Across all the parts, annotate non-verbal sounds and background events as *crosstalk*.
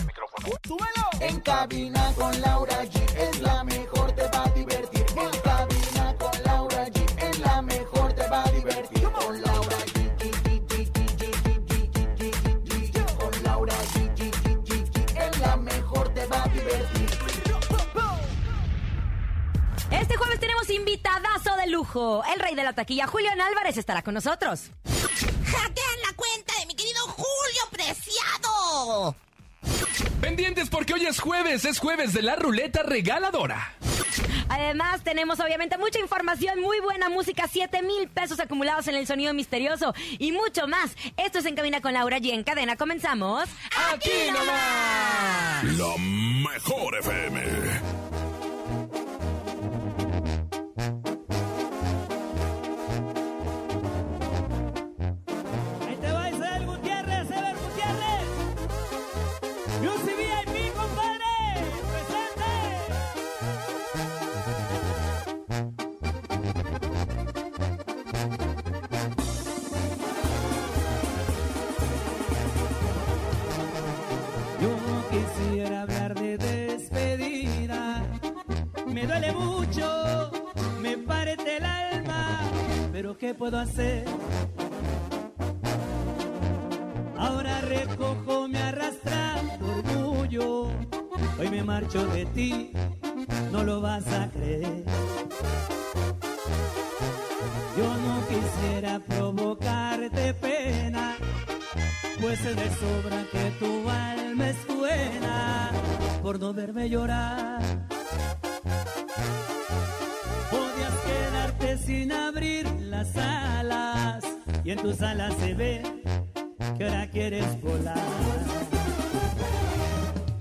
el. ¡Súbelo! En cabina con Laura G es la mejor, te va a divertir. En cabina con Laura G es la mejor, te va a divertir. Con Laura G. Con Laura G. Es la mejor, te va a divertir. Este jueves tenemos invitadazo de lujo. El rey de la taquilla, Julián Álvarez, estará con nosotros. ¡Hackean la cuenta de mi querido Julio Preciado! Pendientes porque hoy es jueves, es jueves de la ruleta regaladora. Además, tenemos obviamente mucha información, muy buena música, 7 mil pesos acumulados en el sonido misterioso y mucho más. Esto es En Cabina con Laura G. En cadena comenzamos. ¡Aquí nomás! La mejor FM. Puedo hacer? Ahora recojo mi arrastrando orgullo. Hoy me marcho de ti, no lo vas a creer. Yo no quisiera provocarte pena, pues es de sobra que tu alma es buena por no verme llorar. En tus alas se ve que ahora quieres volar.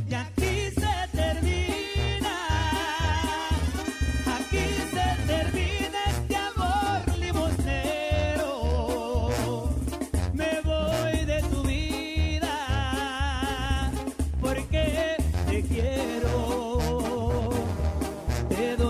Y aquí se termina, aquí se termina este amor limosnero. Me voy de tu vida porque te quiero. Te doy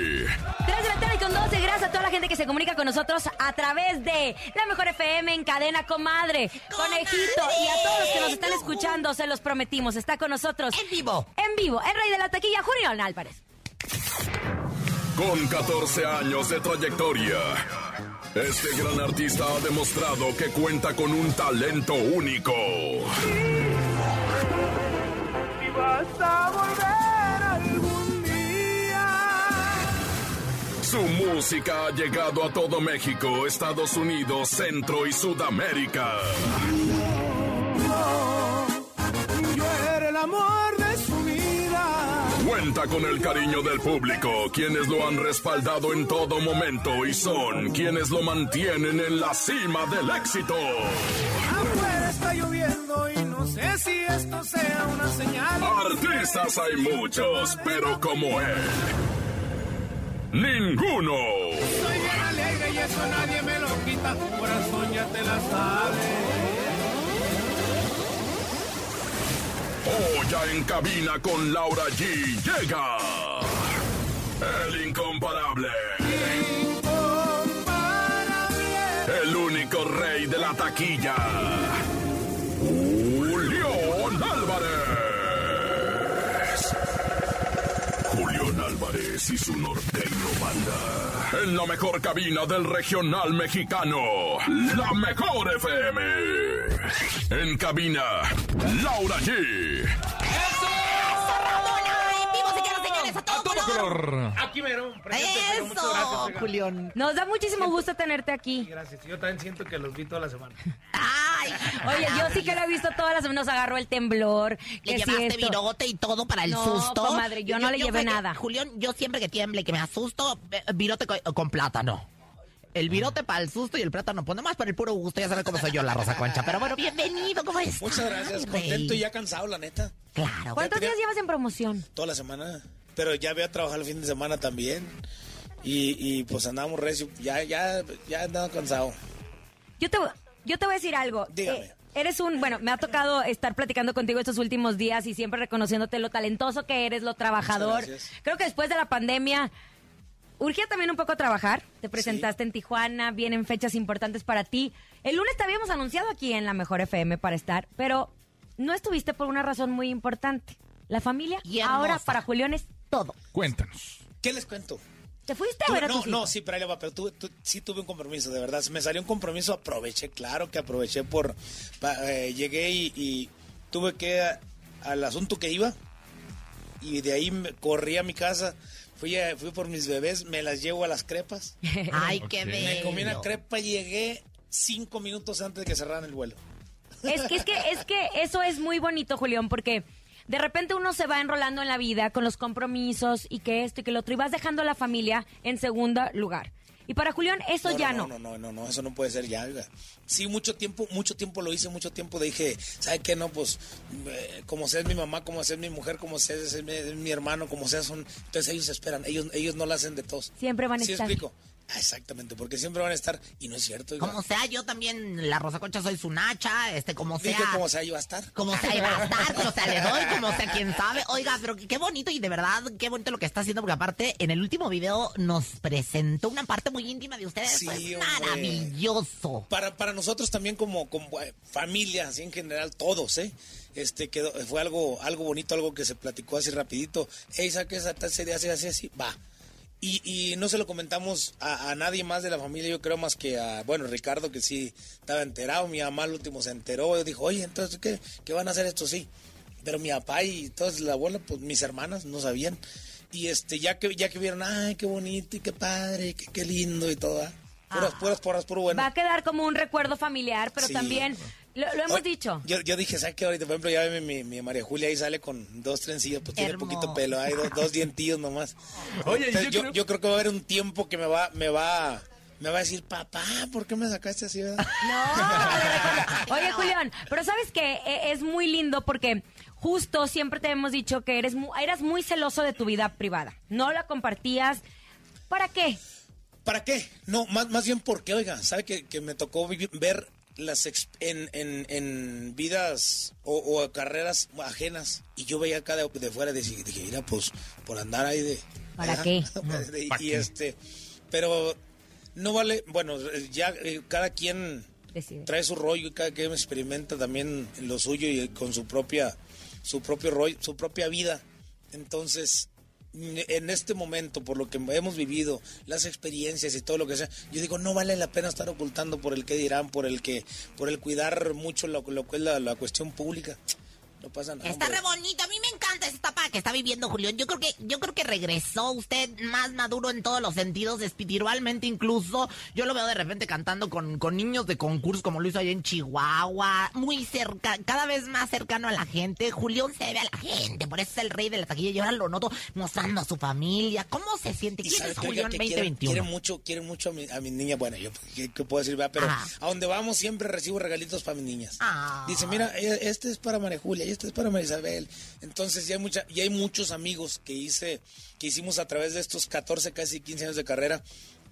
gente que se comunica con nosotros a través de la Mejor FM en cadena comadre, conejito y a todos los que nos están escuchando, se los prometimos, está con nosotros En vivo. en vivo, el rey de la taquilla, Julián Álvarez. Con 14 años de trayectoria, este gran artista ha demostrado que cuenta con un talento único. Su música ha llegado a todo México, Estados Unidos, Centro y Sudamérica. Yo era el amor de su vida. Cuenta con el cariño del público, quienes lo han respaldado en todo momento y son quienes lo mantienen en la cima del éxito. Afuera está lloviendo y no sé si esto sea una señal. Artistas hay muchos, pero como él, ninguno. Soy bien alegre y eso nadie me lo quita. Tu corazón ya te la sabe. Hoy ya en cabina con Laura G llega el incomparable, el único rey de la taquilla, Julián Álvarez. Julián Álvarez y su norteño banda. En la mejor cabina del regional mexicano, la mejor FM. En cabina, Laura G. Color. Aquí mero, Eso. Julián. Nos da muchísimo gusto tenerte aquí. Gracias, yo también siento que los vi toda la semana. Ay, Oye, yo sí que lo he visto todas las nos agarró el temblor. Le si llevaste esto. virote y todo para el No, susto. comadre, yo no le llevé sé que- nada. Julián, yo siempre que tiemble, que me asusto, virote co- con, plátano. El virote para el susto y el plátano, pues nomás para el puro gusto, ya sabes cómo soy yo, la Rosa Concha. Pero bueno, bienvenido, ¿cómo estás? Muchas gracias, rey? contento y ya cansado, la neta, Claro. ¿Cuántos tenía- días llevas en promoción? toda la semana. Pero ya voy a trabajar el fin de semana también. Y, y pues andamos recio, ya, ya, ya andaba cansado. Yo te, yo te voy a decir algo. Dígame. Eh, eres un, bueno, me ha tocado estar platicando contigo estos últimos días y siempre reconociéndote lo talentoso que eres, lo trabajador. gracias. Creo que después de la pandemia urgía también un poco trabajar. Te presentaste en Tijuana, vienen fechas importantes para ti. El lunes te habíamos anunciado aquí en la Mejor FM para estar, pero no estuviste por una razón muy importante. La familia Y ahora para Julián es todo. Cuéntanos. ¿Qué les cuento? ¿Te fuiste a Tuve- ver a no, no, sí, pero ahí le va, pero tuve- tu- sí tuve un compromiso, de verdad. Me salió un compromiso, aproveché, claro que aproveché por... pa- eh, llegué y, y tuve que a- al asunto que iba y de ahí me- corrí a mi casa, fui, a- fui por mis bebés, me las llevo a las crepas, *laughs* Ay, qué bello. me comí una crepa y llegué cinco minutos antes de que cerraran el vuelo. Es que, es que, es que eso es muy bonito, Julián, porque de repente uno se va enrolando en la vida con los compromisos y que esto y que lo otro, y vas dejando a la familia en segundo lugar. Y para Julián eso ya no. No, no, no, no, eso no puede ser ya, oiga. Sí, mucho tiempo, mucho tiempo lo hice, mucho tiempo dije, ¿sabe qué? No, pues, eh, como sea es mi mamá, como sea es mi mujer, como sea es mi, hermano, como sea son... Entonces ellos esperan, ellos, ellos no lo hacen de todos. Siempre van a ¿Sí estar. explico? Ah, exactamente, porque siempre van a estar, y no es cierto. Como sea, yo también, la Rosa Concha, soy su nacha, este, como sea. Dije como sea, va a estar. Como sea, va a estar, como sea, le doy, como sea, quién sabe. Oiga, pero qué bonito y de verdad, qué bonito lo que está haciendo, porque aparte, en el último video nos presentó una parte muy íntima de ustedes. Sí, maravilloso. Para, para nosotros también como, como eh, familia, así en general, todos, ¿eh? Este, quedó, fue algo, algo bonito, algo que se platicó así rapidito. Ey, saque esa serie así, así, así, va. Y, y no se lo comentamos a, a nadie más de la familia, yo creo más que a, bueno, Ricardo, que sí estaba enterado, mi mamá al último se enteró, y dijo, oye, entonces, ¿qué, qué van a hacer esto? Sí. Pero mi papá y toda la abuela, pues mis hermanas no sabían. Y este, ya que, ya que vieron, ay, qué bonito y qué padre, qué, qué lindo y todo, ¿ah? Puras, puras porras, puro bueno. Va a quedar como un recuerdo familiar, pero Sí. también Lo, lo hemos dicho. Yo, yo dije, ¿sabes qué? Ahorita, por ejemplo, ya ve mi, mi María Julia ahí sale con dos trencillos, pues tiene poquito pelo, hay dos, dos dientillos nomás. *laughs* Oye, Entonces, yo yo, creo- yo creo que va a haber un tiempo que me va, me va, me va a decir, papá, ¿por qué me sacaste así? verdad?" *laughs* No, Oye, Julián, pero sabes que es muy lindo porque justo siempre te hemos dicho que eres mu- eras muy celoso de tu vida privada. No la compartías. ¿Para qué? ¿Para qué? No, más, más bien porque, oiga, ¿sabe que, que me tocó ver las ex- en, en, en vidas o, o carreras ajenas y yo veía acá de, de fuera y dije, dije, mira, pues por andar ahí de... ¿Para Ajá. qué? *laughs* y, ¿Para y qué? este, pero no vale, bueno, ya eh, cada quien Decide. trae su rollo y cada quien experimenta también lo suyo y con su propia, su propio rollo, su propia vida. Entonces, en este momento, por lo que hemos vivido, las experiencias y todo lo que sea, yo digo, no vale la pena estar ocultando por el que dirán, por el que, por el cuidar mucho es la cuestión pública. No pasa nada. Está hombre. re bonito, a mí me encanta esta etapa que está viviendo Julián. Yo creo que yo creo que regresó usted más maduro en todos los sentidos, espiritualmente incluso. Yo lo veo de repente cantando con, con niños de concurso como lo hizo allá en Chihuahua, muy cerca, cada vez más cercano a la gente. Julián se ve a la gente, por eso es el rey de la taquilla y ahora lo noto mostrando a su familia. ¿Cómo se siente? ¿Quién es Julián que quiere, 2021? quiere mucho, quiere mucho a mi, a mi niña. Bueno, yo ¿qué, qué puedo decir? verdad? Pero Ajá. a donde vamos siempre recibo regalitos para mis niñas. Ah. Dice, mira, eh, este es para María Julia y este es para María Isabel. Entonces ya hay mucha, y hay muchos amigos que hice, que hicimos a través de estos 14, casi 15 años de carrera,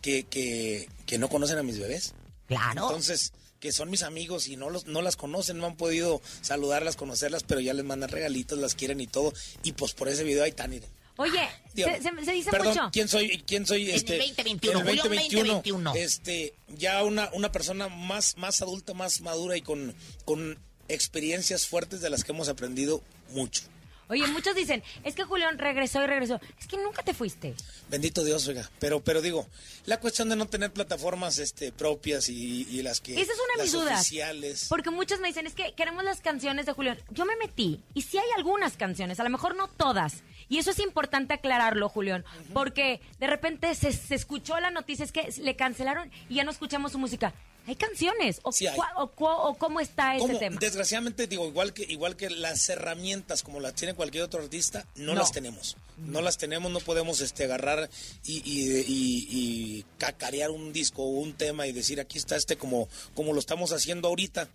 que, que, que no conocen a mis bebés. Claro. Entonces, que son mis amigos y no los, no las conocen, no han podido saludarlas, conocerlas, pero ya les mandan regalitos, las quieren y todo. Y pues por ese video están, miren. Oye, Dígame. se, dice Perdón, mucho. ¿quién soy? ¿Quién soy? En Este, el 2021, en el Julio 2021. Este, ya una, una persona más, más adulta, más madura y con, con experiencias fuertes de las que hemos aprendido mucho. Oye, muchos dicen, es que Julián regresó y regresó. Es que nunca te fuiste. Bendito Dios, oiga. Pero, pero digo, la cuestión de no tener plataformas este, propias y, y las que. Esa es una de mis dudas. oficiales. Porque muchos me dicen, es que queremos las canciones de Julián. Yo me metí, y sí hay algunas canciones, a lo mejor no todas. Y eso es importante aclararlo, Julián, porque de repente se, se escuchó la noticia, es que le cancelaron y ya no escuchamos su música. Hay canciones, o, Sí hay. o o cómo está ese tema. Desgraciadamente, digo, igual que, igual que las herramientas como las tiene cualquier otro artista, no, No. las tenemos. No las tenemos, no podemos este, agarrar y, y, y- y cacarear un disco o un tema y decir aquí está este como, como lo estamos haciendo ahorita.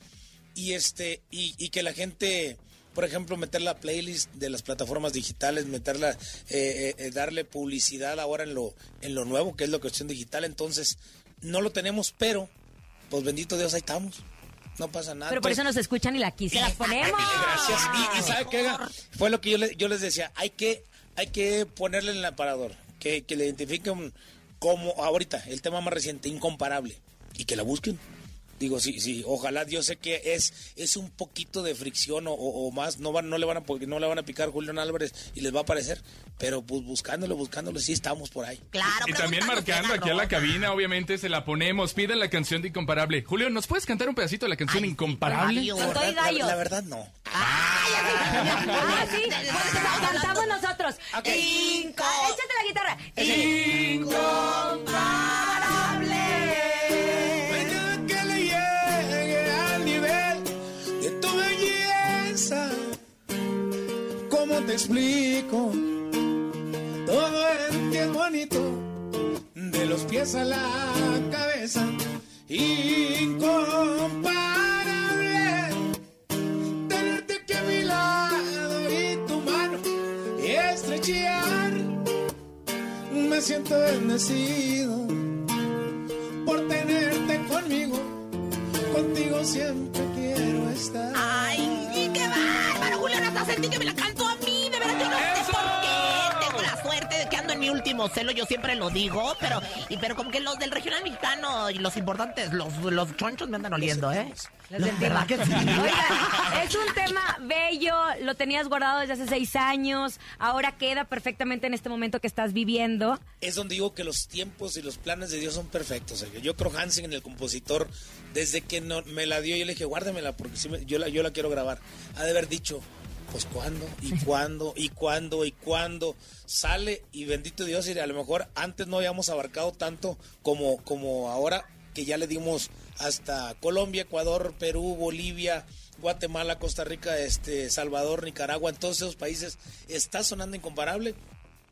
Y este, y, y que la gente, por ejemplo, meter la playlist de las plataformas digitales, meterla, eh, eh, eh, darle publicidad ahora en lo, en lo nuevo, que es la cuestión digital. Entonces, no lo tenemos, pero, pues bendito Dios, ahí estamos. No pasa nada. Pero por eso nos escuchan y la aquí se las ponemos. Gracias. Y, y ¿sabe qué? Fue lo que yo, le- yo les decía. Hay que, hay que ponerle en el aparador. Que, que le identifiquen como ahorita, el tema más reciente, incomparable. Y que la busquen. Digo, sí, sí, ojalá, yo sé que es, es un poquito de fricción o, o- o más, no van, no le van a porque no le van a picar Julián Álvarez y les va a aparecer, pero pues buscándolo, buscándolo, sí estamos por ahí. Claro, Y también marcando aquí a la cabina, obviamente se la ponemos. Piden la canción de Incomparable. Julio, ¿nos puedes cantar un pedacito de la canción Ay, Incomparable? Todo y La- la- la verdad no. Ah, sí, pues, la cantamos nosotros. Ok. Inco- Ah, Échate la guitarra. ¿Cómo te explico? Todo es bonito, de los pies a la cabeza. Incomparable, tenerte aquí a mi lado y tu mano estrechar. Me siento bendecido por tenerte conmigo. Contigo siempre quiero estar. Ay, y qué bárbaro, Julián, hasta sentí que me la cantó yo no sé por qué. Tengo la suerte de que ando en mi último celo, yo siempre lo digo, pero, y, pero como que los del regional mexicano y los importantes, los, los chonchos me andan oliendo, ¿eh? *laughs* Es un tema bello, lo tenías guardado desde hace seis años, ahora queda perfectamente en este momento que estás viviendo. Es donde digo que los tiempos y los planes de Dios son perfectos. Sergio. Yo creo Hansen, el compositor, desde que no, me la dio, yo le dije, guárdamela porque sí me- yo, la, yo la quiero grabar. Ha de haber dicho, pues cuándo, y cuándo, y cuándo, y cuándo. Sale y bendito Dios, y a lo mejor antes no habíamos abarcado tanto como, como ahora que ya le dimos hasta Colombia, Ecuador, Perú, Bolivia, Guatemala, Costa Rica, este, Salvador, Nicaragua, en todos esos países está sonando incomparable.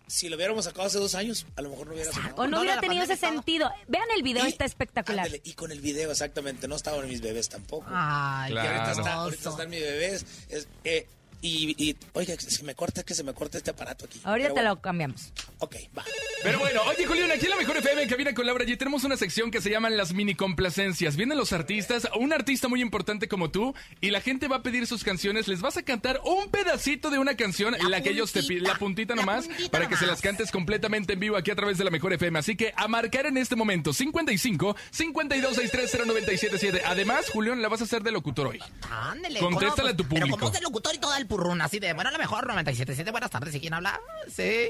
Si lo hubiéramos sacado hace dos años, a lo mejor no hubiera sonado. O no, hubiera tenido ese sentido. Vean el video, Y- está espectacular. Ándale, y con el video, exactamente. No estaban mis bebés tampoco. Ay, Y ahorita, está, ahorita están mis bebés. es- eh, y, y, oiga, si me corta, que se me corta este aparato aquí. Ahorita Pero te bueno, lo cambiamos. Ok, va. Pero bueno, oye Julián, aquí en la Mejor FM en Cabina con Laura G tenemos una sección que se llaman las mini complacencias. Vienen los artistas, un artista muy importante como tú, y la gente va a pedir sus canciones. Les vas a cantar un pedacito de una canción, la, La que ellos te piden, la puntita la nomás, puntita para que se nomás. las cantes completamente en vivo aquí a través de la Mejor FM. Así que a marcar en este momento 55 52 63 0977. Además, Julián, la vas a hacer de locutor hoy. Ándele. Contéstale a tu Pero público. como es locutor y todo el purrún, así de, bueno, a lo mejor 97.7, buenas tardes, ¿y quién habla? Sí.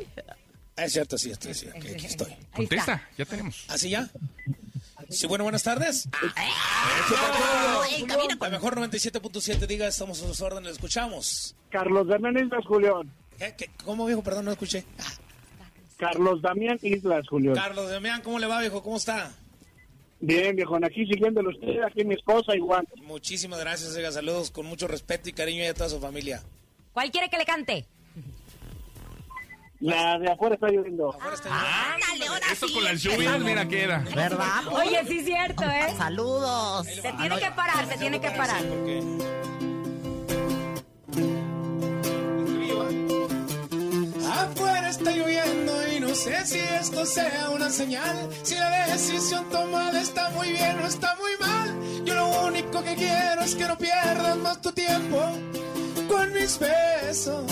Ah, Es cierto, sí, estoy, sí, ok, aquí estoy. Contesta, ya tenemos. ¿Así ya? Sí, bueno, buenas tardes. ¡Ah! En cabina La con... mejor 97.7, diga, estamos a sus órdenes, le escuchamos. Carlos Damián Islas, Julián. ¿Qué, qué, cómo viejo? Perdón, no escuché. Ah, Carlos Damián Islas, Julián. Carlos Damián, ¿cómo le va, viejo? ¿Cómo está? Bien, viejo, aquí siguiéndolo usted, aquí mi esposa igual. Muchísimas gracias, oiga, saludos con mucho respeto y cariño y a toda su familia. ¿Cuál quiere que le cante? La de afuera está lloviendo. Afuera está Ándale, ahora Eso sí. con las lluvias, mira, queda. ¿Verdad? *laughs* Oye, sí es cierto, ¿eh? Saludos. Se tiene que parar, se tiene que parar. porque... Afuera está lloviendo no sé si esto sea una señal. Si la decisión tomada está muy bien o está muy mal. Yo lo único que quiero es que no pierdas más tu tiempo con mis besos.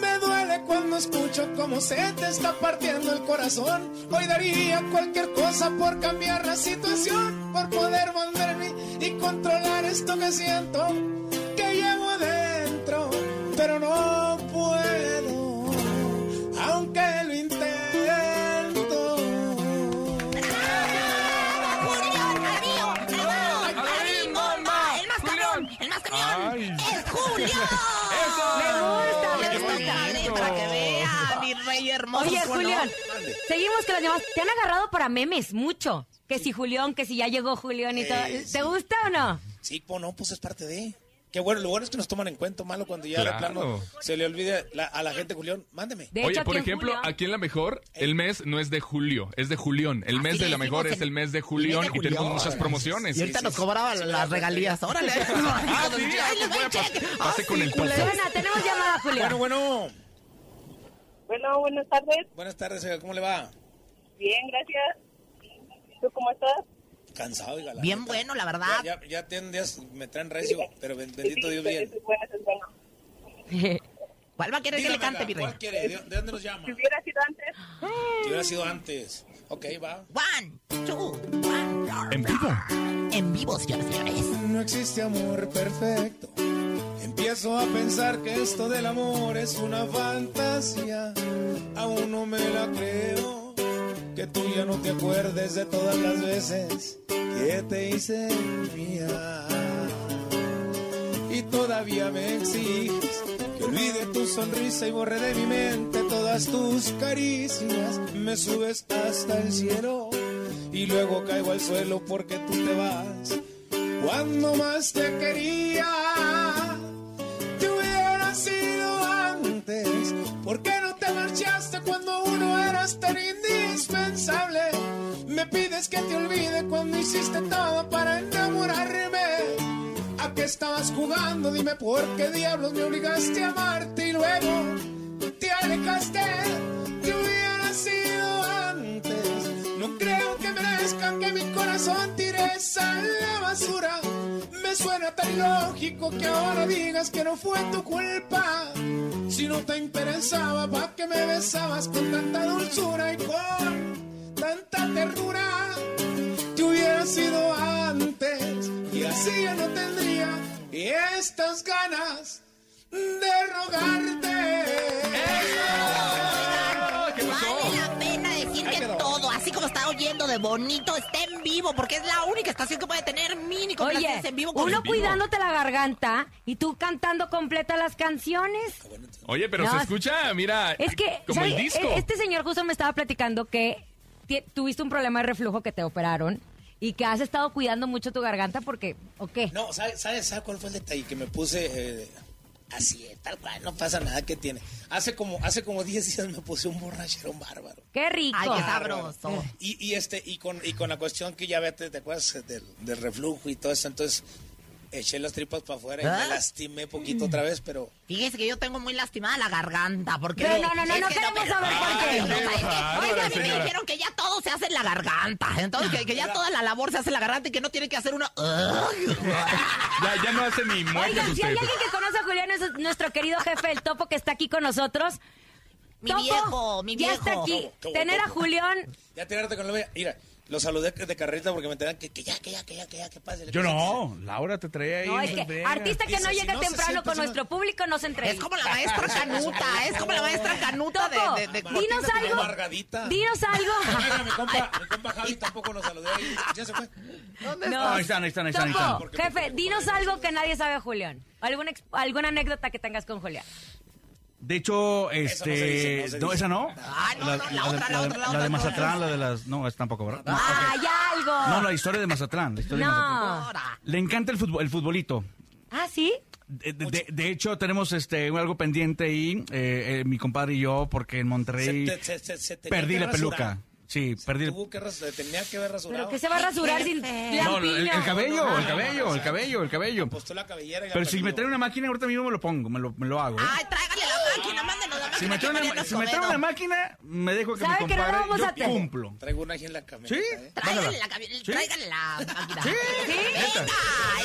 Me duele cuando escucho cómo se te está partiendo el corazón. Hoy daría cualquier cosa por cambiar la situación, por poder volverme y controlar esto que siento, que llevo dentro, pero no hermoso. Oye. Julián, seguimos con las llamadas. Te han agarrado para memes, mucho. Que si Julián, que si ya llegó Julián y todo. Eh, ¿Te gusta o no? Sí, pues no, pues es parte de. Qué bueno, lo bueno es que nos toman en cuenta, malo cuando ya de Claro. plano se le olvide la- a la gente, Julián, mándeme. De Oye, hecho, por ejemplo, Julián- aquí en la mejor, el mes no es de julio, es de Julián. El Así mes de la mejor es el- mes de Julián y tenemos muchas promociones. Y ahorita sí, nos sí. cobraba Sí, las regalías. Órale. sí, Ay, les voy a pase- Ah, con el. Suena, tenemos llamada, Julián. Bueno, bueno. Bueno, buenas tardes. Buenas tardes, oiga, ¿cómo le va? Bien, gracias. ¿Tú cómo estás? Cansado, oiga. la Bien neta. bueno, la verdad. Ya, ya, ya tienen días, me traen recio, pero ben- bendito Sí, Dios bien. es bueno, eso es bueno. *laughs* ¿Cuál va a querer que le cante, rey? ¿Cuál quiere? ¿De, de dónde nos llama? Si hubiera sido antes, Si hubiera sido antes. Ok, va. One, two, one. En vivo. En vivo, señores. No existe amor perfecto. Empiezo a pensar que esto del amor es una fantasía. Aún no me la creo. Que tú ya no te acuerdes de todas las veces que te hice mía. Y todavía me exiges que olvide tu sonrisa y borre de mi mente todas tus caricias. Me subes hasta el cielo y luego caigo al suelo porque tú te vas. Cuando más te quería, te hubiera sido antes. ¿Por qué no te marchaste cuando uno eras tan indispensable? Me pides que te olvide cuando hiciste todo para enamorarme. ¿A qué estabas jugando? Dime por qué diablos me obligaste a amarte y luego te alejaste. Te hubiera sido que mi corazón tires a la basura. Me suena tan ilógico que ahora digas que no fue tu culpa. Si no te interesaba, ¿para qué me besabas con tanta dulzura y con tanta ternura? Te hubiera sido antes y así ya no tendría estas ganas de rogarte. ¿Qué pasó? Que todo, así como está oyendo de bonito, está en vivo, porque es la única estación que puede tener mini Oye, en vivo con uno en vivo. cuidándote la garganta y tú cantando completa las canciones. Oye, pero No, se es- escucha, mira, Es que, como ¿sabes? el disco. E- Este señor justo me estaba platicando que tuviste un problema de reflujo que te operaron Y que has estado cuidando mucho tu garganta porque, ¿o qué? No, ¿sabes sabe, sabe cuál fue el detalle? Que me puse eh, así, tal cual, no pasa nada que tiene. Hace como hace como 10 días me puse un borrachero bárbaro. ¡Qué rico! Ay, qué sabroso. Y, y este y con y con la cuestión que ya ve, te, te acuerdas del, del reflujo y todo eso, entonces eché las tripas para afuera y ¿Ah? me lastimé poquito otra vez, pero Fíjese que yo tengo muy lastimada la garganta, porque... No, no, no, no, no que queremos me- saber por qué. No, es que- Oiga, a mí me dijeron que ya todo se hace en la garganta, entonces que, que ya toda la labor se hace en la garganta y que no tiene que hacer una... Ya, ya no hace ni muertes Oigan, si hay alguien que conoce a Julián, es nuestro querido jefe, el topo, que está aquí con nosotros. Mi Topo, viejo, mi Ya está viejo. aquí. Topo, topo, Tener a. Julián. ya tirarte con la vea. Mira, lo saludé de carrerita porque me enteran que, que ya, que ya, que ya, que ya, que pase. Yo no, Laura te traía ahí. No, es que artista que no Dice, si llega no se temprano siente, con si no- nuestro público no se entrega. Es como la maestra Canuta, es como la maestra Canuta Topo, de... de, de- dinos algo. Amargadita. Dinos algo. Mira, mi compa, mi compa Javi tampoco lo saludé ahí. Ya se fue. No. ahí están, ahí están, ahí están, ahí Topo, están. jefe, dinos algo que nadie sabe de Julián. ¿Alguna, ex- alguna anécdota que tengas con Julián. De hecho, Eso no se este. dice, no se no, esa no. Ah, no, no, la de- otra, la de- otra, la la otra, de no. Mazatlán, la de las. No, esa tampoco, ¿verdad? No, ¡Ay, algo! No, la historia de Mazatlán. La historia de Mazatlán. No. Le encanta el, fútbol, el futbolito. ¿Ah, sí? De, de- de- de hecho, tenemos este algo pendiente ahí, eh, eh, mi compadre y yo, porque en Monterrey Se se- se- perdí la peluca. rasurar. Sí, perdí Tuvo que tenía que haber rasurado. ¿Pero que se va a rasurar sin No, el, el cabello, el cabello, el cabello, el cabello. Apostó la cabellera y la Pero si me trae una máquina, ahorita mismo me lo pongo, me lo, me lo hago. ¿eh? Ay, tráigale la máquina, máquina. Si me trae una, si me trae una máquina, me dejo que mi ¿Sabe que no compadre, vamos a yo hacer? cumplo. Traigo una aquí en la camioneta. ¿Sí? ¿eh? Tráigale Bájala. la, cabi- ¿Sí? tráigale la máquina. ¿Sí? Venga,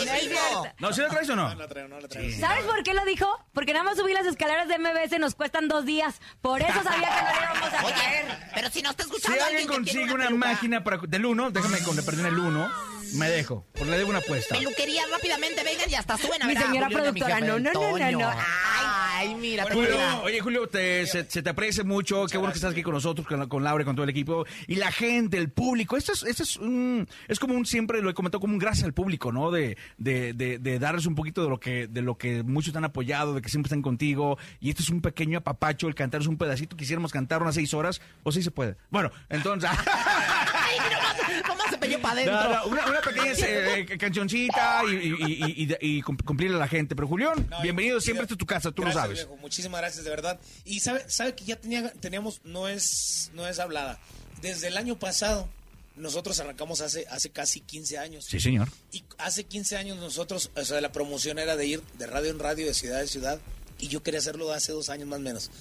en es vivo. No, ¿sí la traes o no? No la traigo, no la traigo. ¿Sabes por qué lo dijo? Porque nada más subir las escaleras de MBS nos cuestan dos días. Por eso sabía que no le íbamos a *laughs* traer. Oye, pero si no está Si escuchando alguien que consigue una, peluca. máquina para, del 1, déjame con le perdí en el 1, me dejo. Pues le debo una apuesta. Peluquería, rápidamente vengan y hasta suben a Mi ver a señora Julián y a mi productora, jefe, no, no, no, no, no. Ay, mira, Julio, mira. oye Julio, te- se, se te aprecia mucho, qué bueno que estás aquí con nosotros, con, con Laura y con todo el equipo, y la gente, el público, esto es, esto es, un- es como un, siempre lo he comentado, como un gracias al público, ¿no? De, de, de, de darles un poquito de lo que de lo que muchos te han apoyado, de que siempre están contigo, y esto es un pequeño apapacho, el cantar es un pedacito, quisiéramos cantar unas seis horas, o sí se puede. Bueno, entonces... *laughs* *laughs* Para adentro. no, una, una pequeña *laughs* eh, eh, cancioncita y, y, y, y- y cum- cumplirle a la gente. Pero Julián, No, bienvenido siempre a tu casa, tú gracias, lo sabes. viejo, muchísimas gracias, de verdad. Y sabe, sabe que ya tenía, teníamos, no es, no es hablada. Desde el año pasado, nosotros arrancamos hace, hace casi 15 años. Sí, señor. Y hace 15 años nosotros, o sea, la promoción era de ir de radio en radio, de ciudad en ciudad. Y yo quería hacerlo hace dos años más o menos.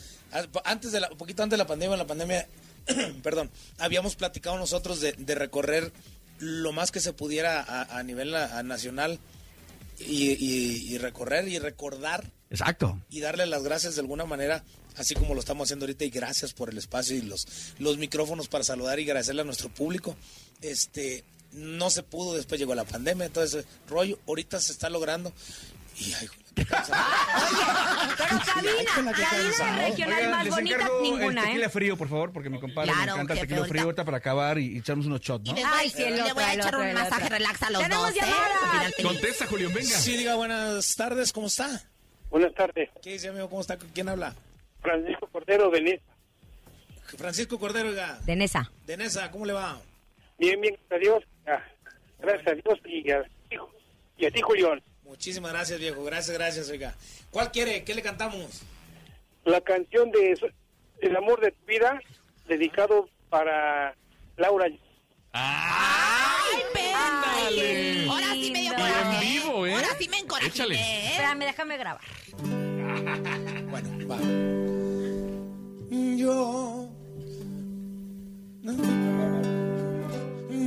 Antes de la, un poquito antes de la pandemia, en la pandemia, *clears throat* perdón, habíamos platicado nosotros de, de recorrer lo más que se pudiera a, a nivel a nacional y, y- y recorrer y recordar Exacto. y darle las gracias de alguna manera, así como lo estamos haciendo ahorita, y gracias por el espacio y los, los micrófonos para saludar y agradecerle a nuestro público. Este, no se pudo, después llegó la pandemia, entonces, rollo, ahorita se está logrando. Y ay, *laughs* Pero cabina, cabina de regional Oigan, más les bonita, encargo ninguna, el tequila ¿eh? frío, por favor, porque mi compadre Claro, me encanta el jefe, tequila frío ahorita. ahorita para acabar y, y echarnos unos shots, Y ¿no? les Ay, sí, el le otro, voy a el echar otro, un el masaje otro. relax a los ¡Tenemos dos, ¿eh? llamada! Al final te- Contesta, Julián, venga. Sí, diga buenas tardes, ¿cómo está? Buenas tardes. ¿Qué dice, amigo? ¿Cómo está? ¿Quién habla? Francisco Cordero de Nesa. Francisco Cordero, oiga. De Nesa. De Nesa, ¿cómo le va? Bien, bien, gracias a Dios. Ah, Gracias a Dios y a, y a ti, Julián. Muchísimas gracias, viejo. Gracias, gracias, oiga. ¿Cuál quiere? ¿Qué le cantamos? La canción de El amor de tu vida, dedicado para Laura. ¡Ay, pena! Ahora sí me dio coraje. vivo, ¿eh? Ahora sí me encorajiné, Échale. ¿eh? Espérame, déjame grabar. *laughs* Bueno, va. Yo.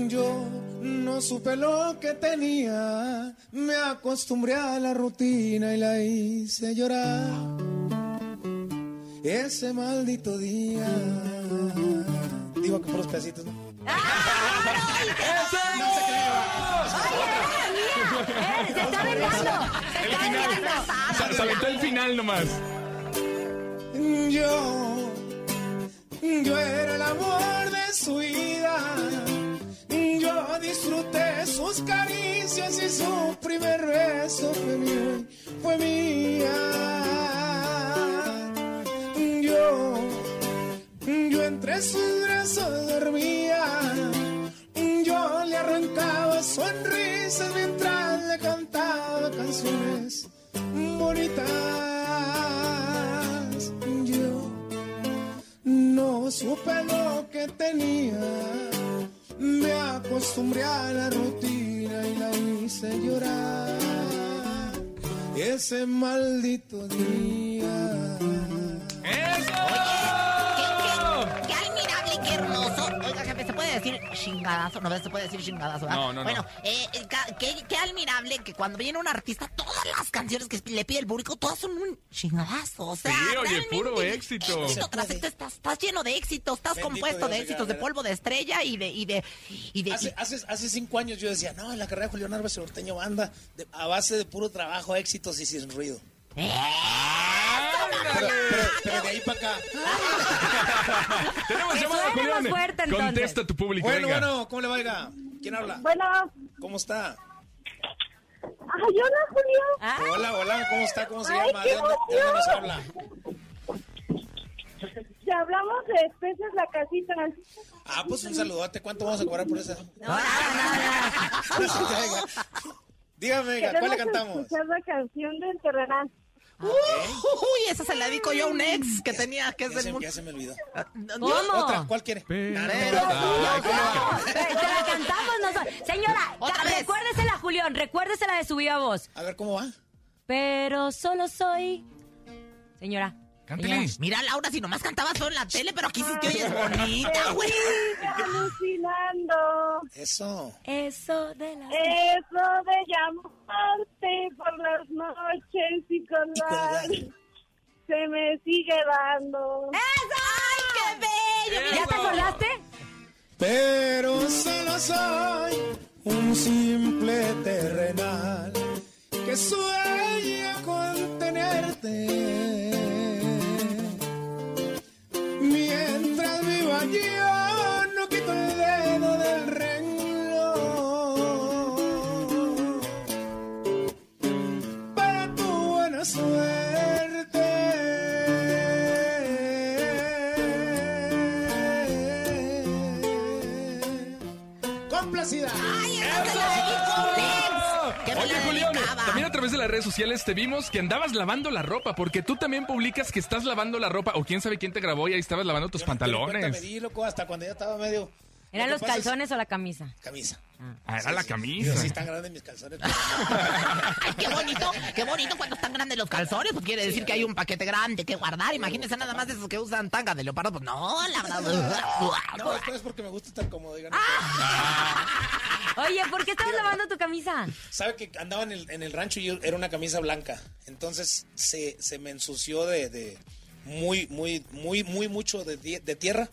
Yo no supe lo que tenía. Me acostumbré a la rutina y la hice llorar. Ese maldito día. Digo que por los pedacitos, ¿no? ¡Eh, se está vengando! ¡Se está vengando! Se, se aventó el final nomás. Yo, yo era el amor de su vida. Disfruté sus caricias y su primer beso fue fue mía. Yo, yo entre sus brazos acostumbré a la rutina y la hice llorar. Ese maldito día. Chingadazo? No, se puede decir chingadazo, ¿verdad? No, no, no. Bueno, eh, eh, qué, qué admirable que cuando viene un artista, todas las canciones que le pide el público, todas son un chingadazo. O sea, Sí, oye, puro éxito. éxito tras éxito, estás, estás lleno de éxitos, estás Bendito compuesto de éxitos, de polvo de estrella y de... Y de, y de Hace, hace, hace cinco años yo decía, no, en la carrera de Julián Álvarez Norteño Banda, de- a base de puro trabajo, éxitos y sin ruido. Pero, pero- pero de ahí para acá. *laughs* Tenemos llamada, Julián. más fuerte. Contesta tu público, Bueno, venga. bueno, ¿cómo le va? oiga? ¿Quién habla? Bueno, ¿Cómo está? ay, hola, Julio. Ah, Hola, hola, ¿cómo está? ¿Cómo se Ay, llama? ¿De dónde, de dónde nos habla? Te hablamos de especies la casita. Ah, pues un saludote. ¿Cuánto vamos a cobrar por esa? *laughs* Dígame, oiga, ¿cuál le Queremos cantamos? escuchar la canción del terrenal. Uy, esa se la dedico yo a un ex que tenía, que es Ya se, mundo. ya se me olvidó. ¿Cómo? Otra, ¿cuál quiere? Ah, no, Pero- no, no, Ay, ¿cómo? Te la cantamos nosotros. Señora, *laughs* recuérdesela, Julián, recuérdesela de su viva voz. A ver, ¿cómo va? Pero solo soy... Señora. Cántele. Mira, Laura, si nomás cantabas solo en la tele, pero aquí sí te oyes bonita, güey. Alucinando. Eso. Eso de la... Eso de llamarte por las noches y colgar. Se me sigue dando. ¡Ay, qué bello! ¿Ya te acordaste? Pero solo soy un simple terrenal que sueña con tenerte. Mientras viva yo no quito el dedo del renglón para tu buena suerte. Las redes sociales te vimos que andabas lavando la ropa, porque tú también publicas que estás lavando la ropa, o quién sabe quién te grabó y ahí estabas lavando tus Yo no pantalones. Me di, loco, hasta cuando ya estaba medio... ¿Eran Lo los es- calzones o la camisa? Camisa. Ah, era la camisa. Sí, están grandes mis calzones. pero- *laughs* Ay, qué bonito, qué bonito cuando están grandes los calzones, pues quiere decir que hay un paquete grande que guardar. Imagínense nada más de esos que usan tanga de leopardo, pues no, la verdad. No, esto es porque me gusta estar cómodo. digan. *laughs* Oye, ¿por qué estabas lavando tu camisa? Sabe que andaba en el, en el rancho y yo- era una camisa blanca. Entonces se, se me ensució de, de muy, muy, muy, muy mucho de tierra.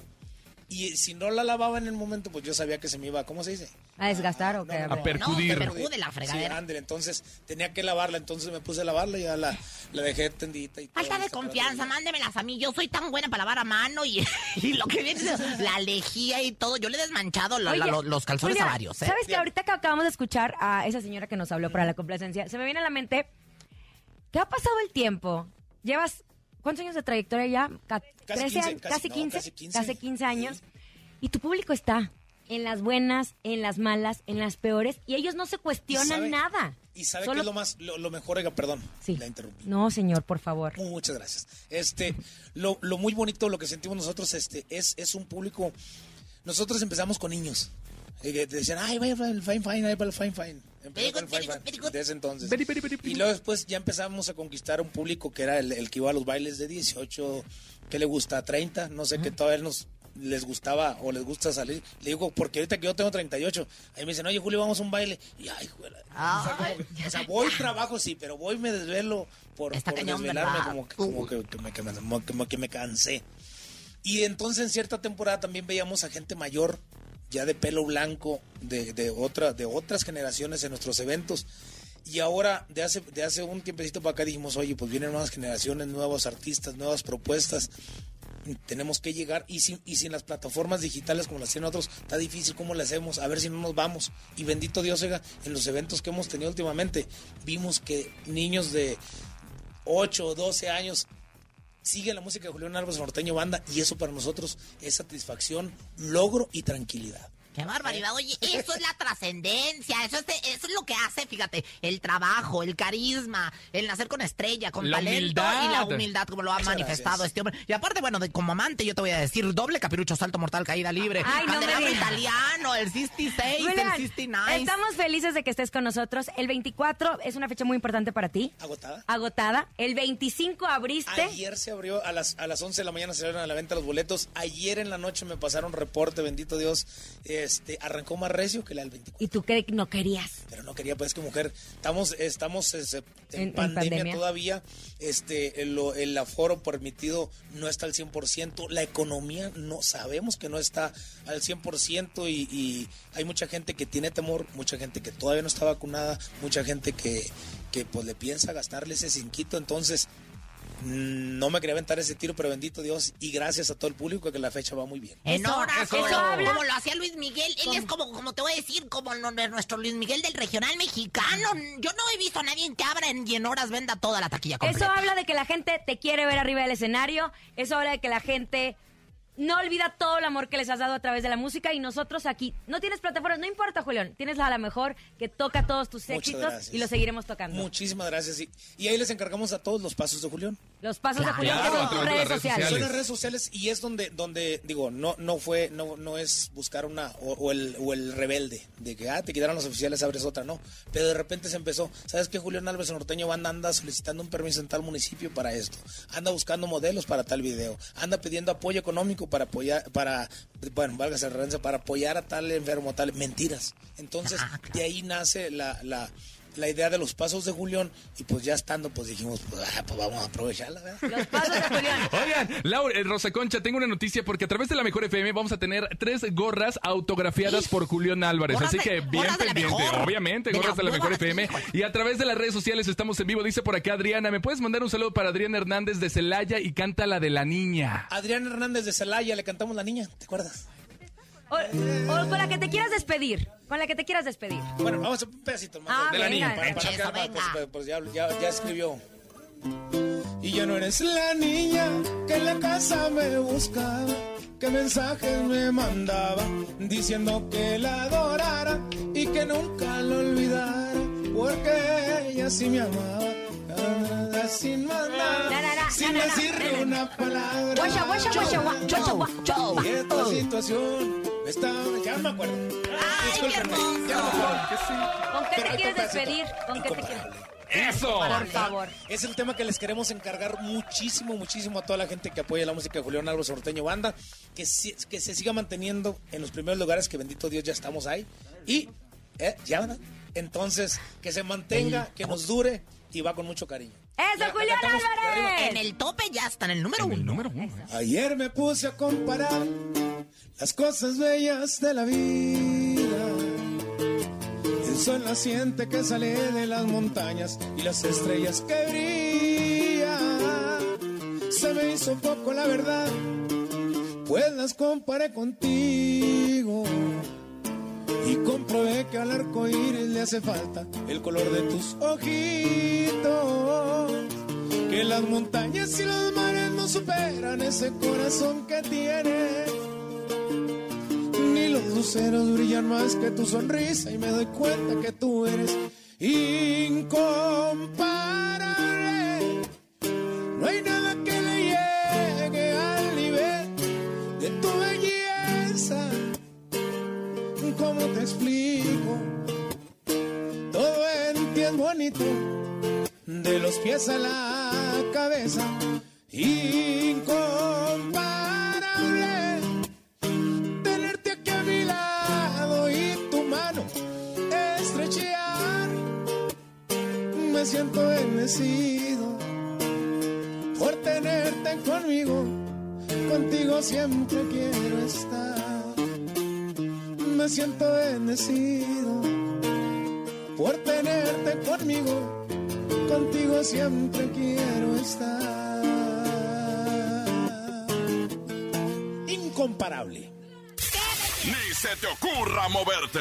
Y si no la lavaba en el momento, pues yo sabía que se me iba, ¿cómo se dice? ¿A desgastar o No, qué? no, no. A percudir. No, te percude la fregadera. Sí, ándale, entonces tenía que lavarla, entonces me puse a lavarla y ya la, la dejé tendidita y. Falta de confianza, mándemelas a mí. Yo soy tan buena para lavar a mano y, *laughs* y lo que viene es la lejía y todo. Yo le he desmanchado la- lo- los calzones Julia, a varios, ¿eh? ¿Sabes que ahorita que acabamos de escuchar a esa señora que nos habló para la complacencia, se me viene a la mente, ¿qué ha pasado el tiempo? Llevas, ¿cuántos años de trayectoria ya? Ca- Casi 13 15, años, casi- casi no, 15, casi 15. casi 15 años. Y tu público está en las buenas, en las malas, en las peores, y ellos no se ¿Y cuestionan sabe- nada. Y sabe Solo- que es lo más, lo, lo mejor, oiga, perdón, Sí. la interrumpí. No, señor, por favor. Muchas gracias. Este, lo, lo muy bonito, lo que sentimos nosotros, este, es, es un público. Nosotros empezamos con niños. Y que te decían, ay, vaya fine, fine, el fine, fine. Empezó con el. Desde entonces. Y luego después ya empezamos a conquistar un público que era el, el que iba a los bailes de 18, que le gusta 30, no sé, que todavía nos les gustaba o les gusta salir. Le digo, porque ahorita que yo tengo 38, ahí me dicen, oye, Julio, vamos a un baile. Y ay, juela. O sea, como que- o sea, voy, trabajo, sí, pero voy, me desvelo por, por cañón, desvelarme, ¿verdad? como, que, como que, que me, que me- como que me cansé. Y entonces en cierta temporada también veíamos a gente mayor, ya de pelo blanco, de, de, de otras generaciones en nuestros eventos. Y ahora, de hace, de hace un tiempecito para acá, dijimos, oye, pues vienen nuevas generaciones, nuevos artistas, nuevas propuestas. Tenemos que llegar y sin, y sin las plataformas digitales como las tienen otros, está difícil cómo le hacemos, a ver si no nos vamos. Y bendito Dios, oiga, en los eventos que hemos tenido últimamente, vimos que niños de 8 o 12 años sigue la música de Julián Álvarez Norteño Banda y eso para nosotros es satisfacción, logro y tranquilidad. Qué barbaridad. Oye, eso es la trascendencia. Eso es, eso es lo que hace, fíjate, el trabajo, el carisma, el nacer con estrella, con La talento humildad. y la humildad, como lo ha Muchas manifestado gracias. este hombre. Y aparte, bueno, de, como amante, yo te voy a decir, doble capirucho, salto mortal, caída libre, Ay, no me italiano, el 66, Julián, el 69. estamos felices de que estés con nosotros. El 24 es una fecha muy importante para ti. ¿Agotada? Agotada. El 25 abriste. Ayer se abrió, a las, a las 11 de la mañana se abrieron a la venta los boletos. Ayer en la noche me pasaron reporte, bendito Dios. Este, arrancó más recio que la del 24. Y tú que no querías. Pero no quería, pues que mujer, estamos, estamos este, en, pandemia, pandemia. todavía. Este, el, el aforo permitido no está al 100%. La economía no sabemos que no está al 100% y, y hay mucha gente que tiene temor, mucha gente que todavía no está vacunada, mucha gente que, que pues le piensa gastarle ese cinquito. Entonces, no me quería aventar ese tiro, pero bendito Dios y gracias a todo el público que la fecha va muy bien. En horas, eso como, lo- habla- como lo hacía Luis Miguel. Él es como, como te voy a decir, como nuestro Luis Miguel del regional mexicano. Yo no he visto a nadie que abra en, y en horas venda toda la taquilla completa. Eso habla de que la gente te quiere ver arriba del escenario. Eso habla de que la gente no olvida todo el amor que les has dado a través de la música. Y nosotros aquí, no tienes plataformas, no importa, Julián. Tienes a la mejor que toca todos tus Muchas éxitos gracias. y los seguiremos tocando. Muchísimas gracias. Y, y ahí les encargamos a todos los pasos de Julián. Los pasos de Julián, Claro, que son redes las redes sociales. Son las redes sociales y es donde, donde digo, no, no fue, no, no es buscar una, o, o el, o el rebelde, de que, ah, te quitaron los oficiales, abres otra, no. Pero de repente se empezó, ¿sabes qué? Julián Álvarez Norteño Banda anda solicitando un permiso en tal municipio para esto, anda buscando modelos para tal video, anda pidiendo apoyo económico para apoyar, para, bueno, valga la redundancia, para apoyar a tal enfermo, tal, mentiras. Entonces, de ahí nace la, la, la idea de los pasos de Julián y pues ya estando, pues dijimos, pues, ah, pues vamos a aprovecharla, ¿verdad? Los pasos de Julián. Oigan, Laura, eh, Rosa Concha, tengo una noticia porque a través de la Mejor FM vamos a tener tres gorras autografiadas por Julián Álvarez. Gorras Así que bien de pendiente. Obviamente, De gorras la de la Mejor FM. Y a través de las redes sociales estamos en vivo. Dice por acá Adriana, ¿me puedes mandar un saludo para Adriana Hernández de Celaya y canta la de la niña? Adrián Hernández de Celaya, le cantamos la niña, ¿te acuerdas? O, o con la que te quieras despedir. Con la que te quieras despedir. Bueno, vamos a un pedacito más. Ah, de venga. niña. Para, para Eso, quedar más, venga. pues, pues, ya, ya, ya escribió. Y ya no eres la niña que en la casa me buscaba, que mensajes me mandaba, diciendo que la adorara y que nunca lo olvidara, porque ella sí me amaba. Nada, Sin mandar, Na, na, na, sin na, na, na, decirle na, na. una palabra. Y esta situación está. Ya me acuerdo. ¡Ay, qué Discúlpenme, ya no me acuerdo. ¿Con qué Pero te hay quieres un pedacito. despedir? ¿Con qué te quieres? Incomparable. ¡Eso! Por favor. Es el tema que les queremos encargar muchísimo, muchísimo a toda la gente que apoya la música de Julián Álvarez Orteño Banda, que, si- que se siga manteniendo en los primeros lugares, que bendito Dios ya estamos ahí. Y, eh, ya, ¿verdad? Entonces, que se mantenga, que nos dure y va con mucho cariño. ¡Eso, Julián. Álvarez! En el tope ya está en el número uno. Número uno. ¿eh? Ayer me puse a comparar las cosas bellas de la vida. El sol naciente que sale de las montañas y las estrellas que brillan. Se me hizo poco la verdad, pues las comparé contigo. Comprobé que al arco iris le hace falta el color de tus ojitos. Que las montañas y los mares no superan ese corazón que tienes. Ni los luceros brillan más que tu sonrisa y me doy cuenta que tú eres incomparable. De los pies a la cabeza. Incomparable tenerte aquí a mi lado y tu mano estrechear. Me siento bendecido por tenerte conmigo. Contigo siempre quiero estar. Me siento bendecido por tenerte conmigo. Contigo siempre quiero estar. Incomparable. Ni se te ocurra moverte.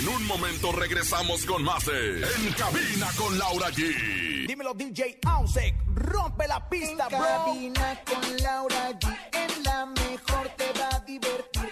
En un momento regresamos con más de En Cabina con Laura G. Dímelo DJ Ausek, rompe la pista, En bro. cabina con Laura G. En la mejor te va a divertir.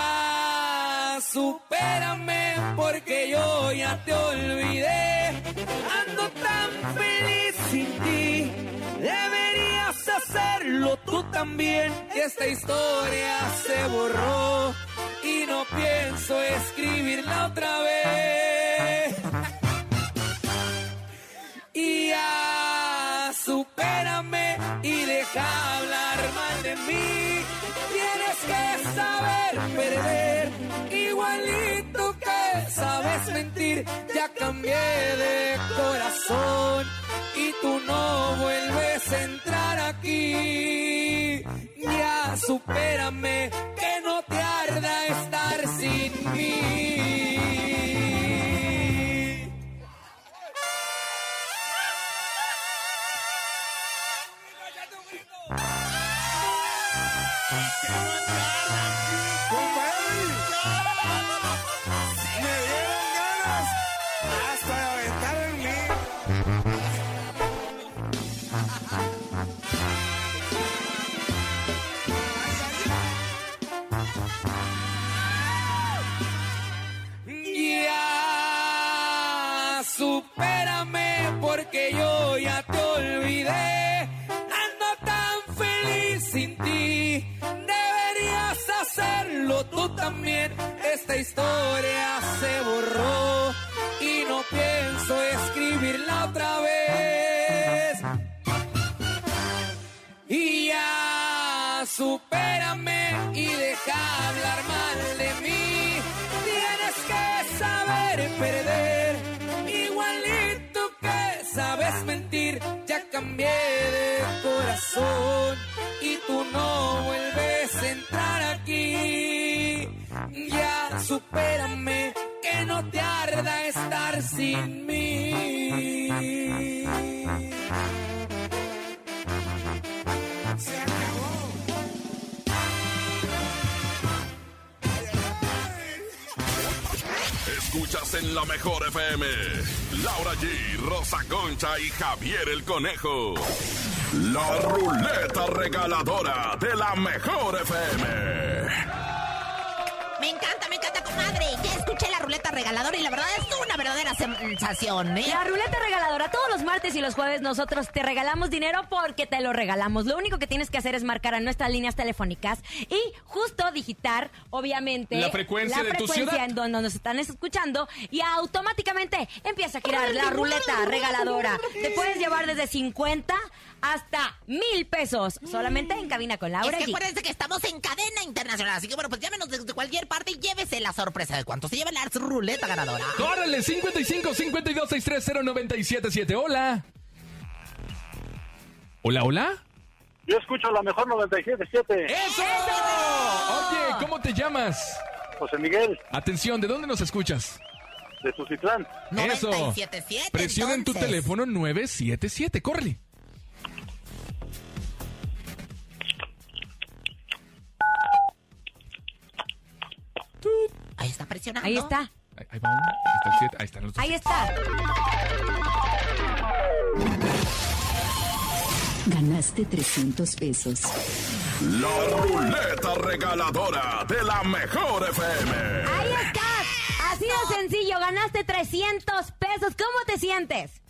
supérame porque yo ya te olvidé. Ando tan feliz sin ti. Deberías hacerlo tú también. Esta historia se borró y no pienso escribirla otra vez. Y ya supérame y deja hablar mal de mí. Tienes que saber perder, igualito que sabes mentir. Ya cambié de corazón y tú no vuelves a entrar aquí. Ya supérame, Esta historia se borró y no pienso escribirla otra vez. Y ya supérame y deja hablar mal de mí. Tienes que saber perder, igualito que sabes mentir. Ya cambié de corazón y tú no vuelves a entrar aquí. Supérame que no te arda estar sin mí. Se acabó. Escuchas en la mejor FM. Laura G, Rosa Concha y Javier el Conejo. La ruleta regaladora de la mejor FM. Me encanta, me encanta, comadre. Ya escuché la ruleta regaladora y la verdad es una verdadera sensación, ¿eh? La ruleta regaladora, todos los martes y los jueves nosotros te regalamos dinero porque te lo regalamos. Lo único que tienes que hacer es marcar a nuestras líneas telefónicas y justo digitar, obviamente, La frecuencia la de tu ciudad. en donde nos están escuchando y automáticamente empieza a girar la ruleta regaladora. Te puedes llevar desde 50 hasta mil pesos solamente en cabina con Laura Es que acuérdense que estamos en cadena internacional, así que bueno, pues llámenos desde cualquier parte y llévese la sorpresa de cuánto se lleva la ruleta ganadora. ¡Órale! 55 52 630 977. Hola. Hola, hola. Yo escucho la mejor 97.7. ¡Eso! Oye, ¿cómo te llamas? José Miguel, Atención, ¿de dónde nos escuchas? de Tucitlán. Eso. 97.7, Presiona en tu entonces. teléfono 977. Córrele. Ahí está presionando. Ahí está. Ahí, ahí va uno. Ahí está el 7. Ahí están los dos. Ahí está. Ganaste 300 pesos. La ruleta regaladora de la mejor FM. Ahí estás. Así de sencillo, ganaste 300 pesos. ¿Cómo te sientes?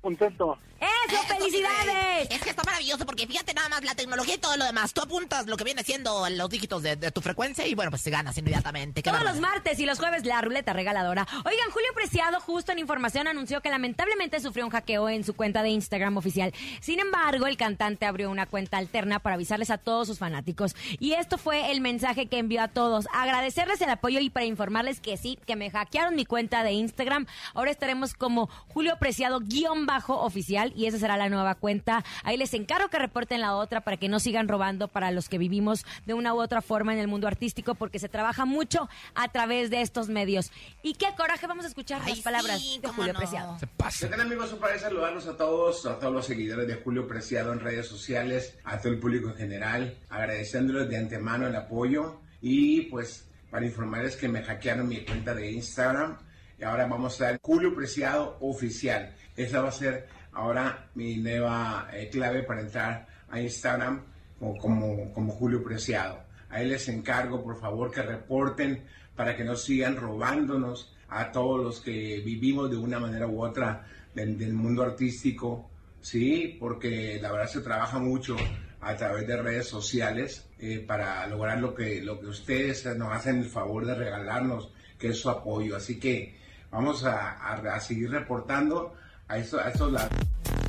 Contento. ¡Eso, felicidades! Es que está maravilloso porque fíjate nada más la tecnología y todo lo demás. Tú apuntas lo que viene siendo los dígitos de, de tu frecuencia y bueno, pues te ganas inmediatamente. Qué Todos los martes y los jueves la ruleta regaladora. Oigan, Julio Preciado justo en información anunció que lamentablemente sufrió un hackeo en su cuenta de Instagram oficial. Sin embargo, el cantante abrió una cuenta alterna para avisarles a todos sus fanáticos. Y esto fue el mensaje que envió a todos. Agradecerles el apoyo y para informarles que sí, que me hackearon mi cuenta de Instagram. Ahora estaremos como Julio Preciado guion bajo oficial y esa será la nueva cuenta. Ahí les encargo que reporten la otra para que no sigan robando para los que vivimos de una u otra forma en el mundo artístico porque se trabaja mucho a través de estos medios. Y qué coraje, vamos a escuchar las palabras de Julio Preciado. Se pasa. ¿Qué tal amigos? Un placer saludarlos a todos, a todos los seguidores de Julio Preciado en redes sociales, a todo el público en general, agradeciéndoles de antemano el apoyo y pues para informarles que me hackearon mi cuenta de Instagram y ahora vamos a dar Julio Preciado oficial. Esa va a ser ahora mi nueva eh, clave para entrar a Instagram como, como, como Julio Preciado. Ahí les encargo por favor que reporten para que no sigan robándonos a todos los que vivimos de una manera u otra del, mundo artístico, sí, porque la verdad se trabaja mucho a través de redes sociales eh, para lograr lo que, lo que ustedes nos hacen el favor de regalarnos, que es su apoyo. Así que vamos a- a seguir reportando a, esto, a estos lados.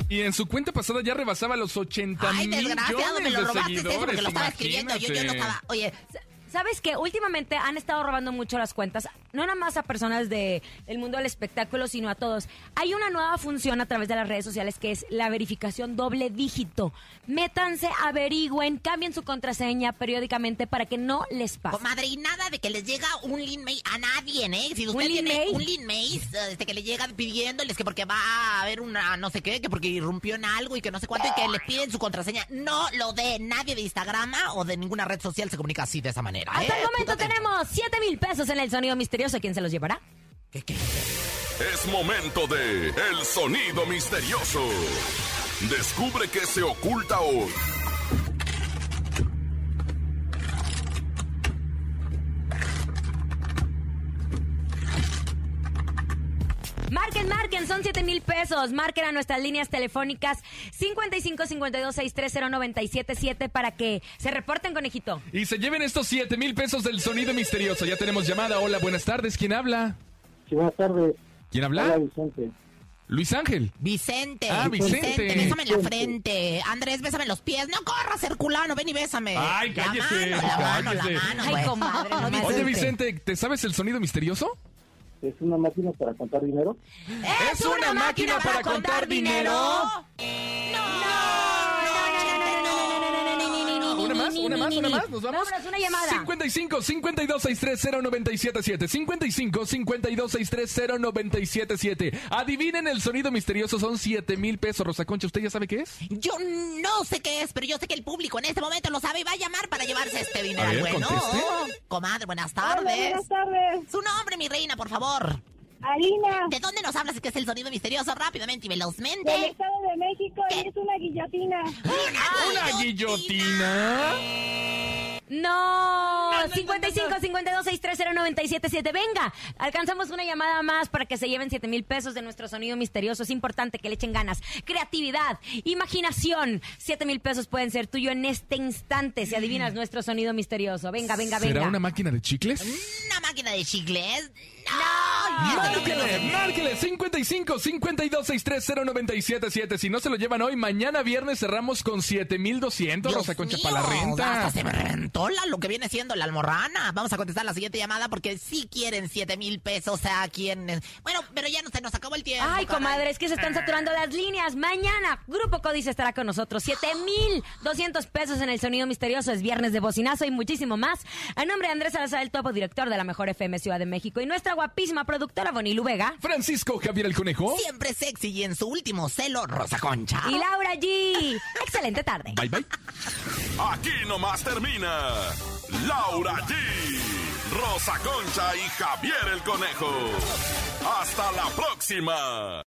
Y en su cuenta pasada ya rebasaba los 80 Ay, millones desgraciado, me lo de robaste eso porque seguidores. lo estaba escribiendo. Yo, yo no estaba. Oye, ¿Sabes qué? Últimamente han estado robando mucho las cuentas, no nada más a personas de- del mundo del espectáculo, sino a todos. Hay una nueva función a través de las redes sociales que es la verificación doble dígito. Métanse, averigüen, cambien su contraseña periódicamente para que no les pase. Comadre, y nada de que les llega un lean mail a nadie, ¿eh? Si usted ¿Un lean tiene mail? un lean mail, este, que le llega pidiéndoles que porque va a haber una no sé qué, que porque irrumpió en algo y que no sé cuánto y que le piden su contraseña, no lo dé. Nadie de Instagram o de ninguna red social se comunica así de esa manera. ¿Eh? Hasta el momento tenemos 7 mil pesos en el sonido misterioso. ¿Quién se los llevará? Es momento de El Sonido Misterioso. Descubre qué se oculta hoy. Marquen, marquen, son 7 mil pesos. Marquen a nuestras líneas telefónicas 55 52 630 977 para que se reporten, conejito. Y se lleven estos 7 mil pesos del sonido misterioso. Ya tenemos llamada. Hola, buenas tardes. ¿Quién habla? Sí, buenas tardes. ¿Quién habla? Hola, Vicente. Luis Ángel. Vicente, Ah, Vicente. bésame en la frente. Andrés, bésame en los pies. No corras, Herculano, ven y bésame. Ay, cállese, La mano, la mano, la mano. Ay, comadre, no me Oye, Vicente, ¿te sabes el sonido misterioso? ¿Es una máquina para contar dinero? ¿Es una máquina para contar dinero? Una más, una más, una más. Nos vamos. Vámonos, una llamada. 55 52 630 977 55 52 630 977 Adivinen el sonido misterioso, son 7 mil pesos. Rosa Concha, ¿usted ya sabe qué es? Yo no sé qué es, pero yo sé que el público en este momento lo sabe y va a llamar para llevarse este dinero A ver, bueno. conteste. Comadre, buenas Hola, tardes. buenas tardes. Su nombre, mi reina, por favor. Alina, ¿De dónde nos hablas que es el sonido misterioso? Rápidamente y velozmente. del Estado de México, y es una guillotina. ¿Una guillotina? No, 55 52 630 977 Venga, alcanzamos una llamada más para que se lleven 7 mil pesos de nuestro sonido misterioso. Es importante que le echen ganas, creatividad, imaginación. 7 mil pesos pueden ser tuyo en este instante si adivinas nuestro sonido misterioso. Venga, venga, ¿Será venga. una máquina de chicles? ¿Una máquina de chicles? No. Márquele, márquele 55 52 630 977 Si no se lo llevan hoy, mañana viernes cerramos con 7200 Dios Rosa Concha mío, para la renta. hasta se me reventó la- lo que viene siendo la almorrana. Vamos a contestar la siguiente llamada porque sí quieren 7 mil pesos a quienes... Bueno, pero ya no se nos acabó el tiempo. Ay, caray. comadre, es que se están saturando las líneas. Mañana, Grupo Códice estará con nosotros. 7,200 pesos en el sonido misterioso. Es viernes de bocinazo y muchísimo más. A nombre de Andrés Salazar, el topo director de la Mejor FM Ciudad de México y nuestra guapísima productora Bonilu Vega. Francisco Javier el Conejo. Siempre sexy y en su último celo, Rosa Concha. Y Laura G. Excelente tarde. Bye, bye. Aquí nomás termina Laura G, Rosa Concha y Javier el Conejo. Hasta la próxima.